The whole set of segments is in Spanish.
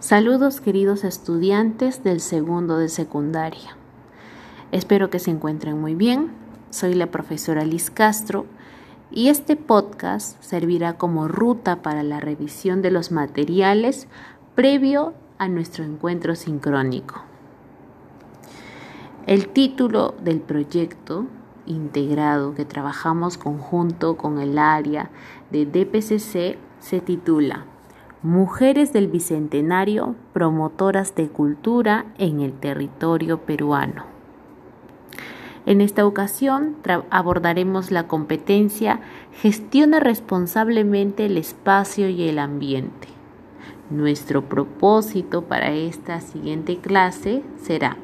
Saludos queridos estudiantes del segundo de secundaria. Espero que se encuentren muy bien. Soy la profesora Liz Castro y este podcast servirá como ruta para la revisión de los materiales previo a nuestro encuentro sincrónico. El título del proyecto integrado que trabajamos conjunto con el área de DPCC se titula Mujeres del Bicentenario, promotoras de cultura en el territorio peruano. En esta ocasión abordaremos la competencia Gestiona responsablemente el espacio y el ambiente. Nuestro propósito para esta siguiente clase será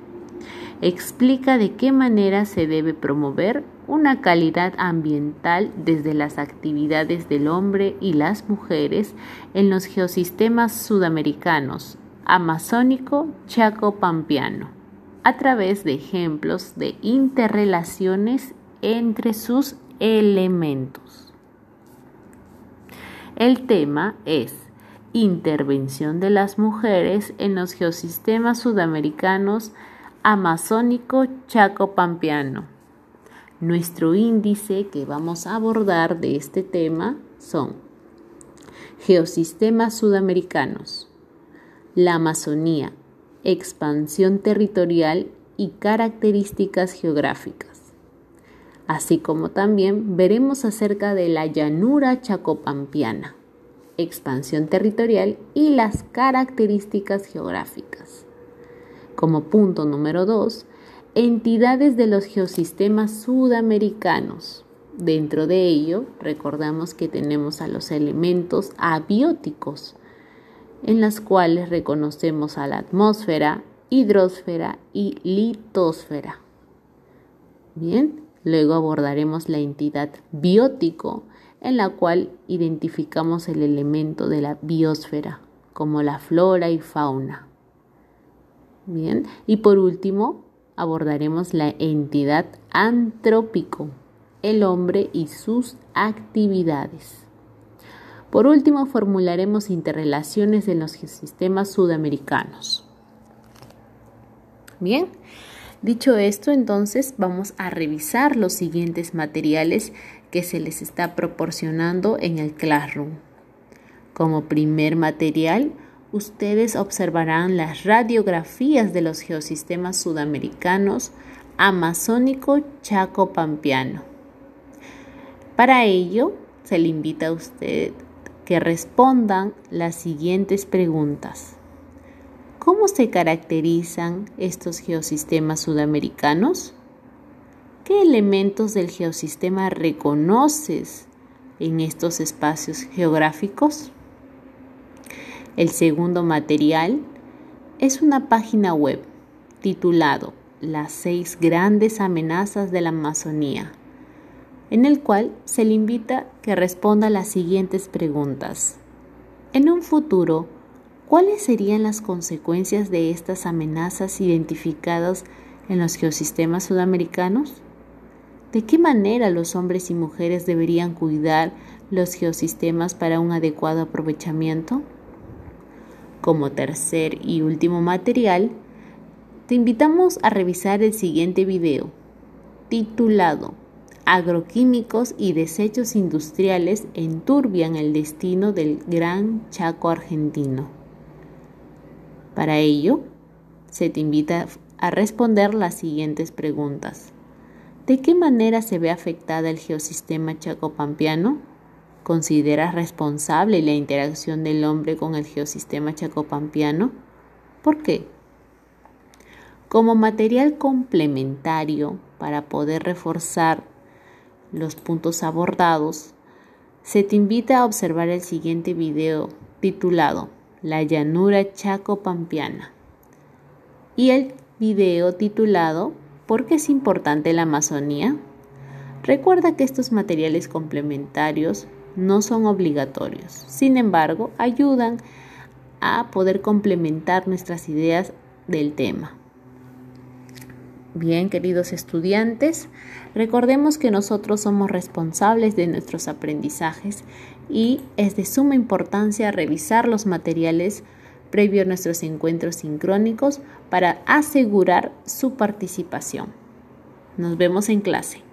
explica de qué manera se debe promover una calidad ambiental desde las actividades del hombre y las mujeres en los geosistemas sudamericanos, amazónico, chaco, pampeano, a través de ejemplos de interrelaciones entre sus elementos. El tema es intervención de las mujeres en los geosistemas sudamericanos amazónico chaco pampeano. Nuestro índice que vamos a abordar de este tema son geosistemas sudamericanos, la Amazonía, expansión territorial y características geográficas. Así como también veremos acerca de la llanura chacopampiana, expansión territorial y las características geográficas. Como punto número 2, entidades de los geosistemas sudamericanos. Dentro de ello, recordamos que tenemos a los elementos abióticos, en las cuales reconocemos a la atmósfera, hidrosfera y litosfera. Bien, luego abordaremos la entidad biótico, en la cual identificamos el elemento de la biosfera, como la flora y fauna. Bien, y por último abordaremos la entidad antrópico, el hombre y sus actividades. Por último, formularemos interrelaciones en los sistemas sudamericanos. Bien, dicho esto, entonces vamos a revisar los siguientes materiales que se les está proporcionando en el Classroom. Como primer material, ustedes observarán las radiografías de los geosistemas sudamericanos amazónico chaco pampeano. Para ello, se le invita a usted que respondan las siguientes preguntas. ¿Cómo se caracterizan estos geosistemas sudamericanos? ¿Qué elementos del geosistema reconoces en estos espacios geográficos? El segundo material es una página web titulado Las seis grandes amenazas de la Amazonía, en el cual se le invita que responda las siguientes preguntas. En un futuro, ¿cuáles serían las consecuencias de estas amenazas identificadas en los geosistemas sudamericanos? ¿De qué manera los hombres y mujeres deberían cuidar los geosistemas para un adecuado aprovechamiento? Como tercer y último material, te invitamos a revisar el siguiente video, titulado Agroquímicos y desechos industriales enturbian el destino del Gran Chaco argentino. Para ello, se te invita a responder las siguientes preguntas. ¿De qué manera se ve afectada el geosistema chacopampiano? ¿Consideras responsable la interacción del hombre con el geosistema chacopampiano? ¿Por qué? Como material complementario para poder reforzar los puntos abordados, se te invita a observar el siguiente video titulado La llanura chacopampiana y el video titulado ¿Por qué es importante la Amazonía? Recuerda que estos materiales complementarios no son obligatorios. Sin embargo, ayudan a poder complementar nuestras ideas del tema. Bien, queridos estudiantes, recordemos que nosotros somos responsables de nuestros aprendizajes y es de suma importancia revisar los materiales previo a nuestros encuentros sincrónicos para asegurar su participación. Nos vemos en clase.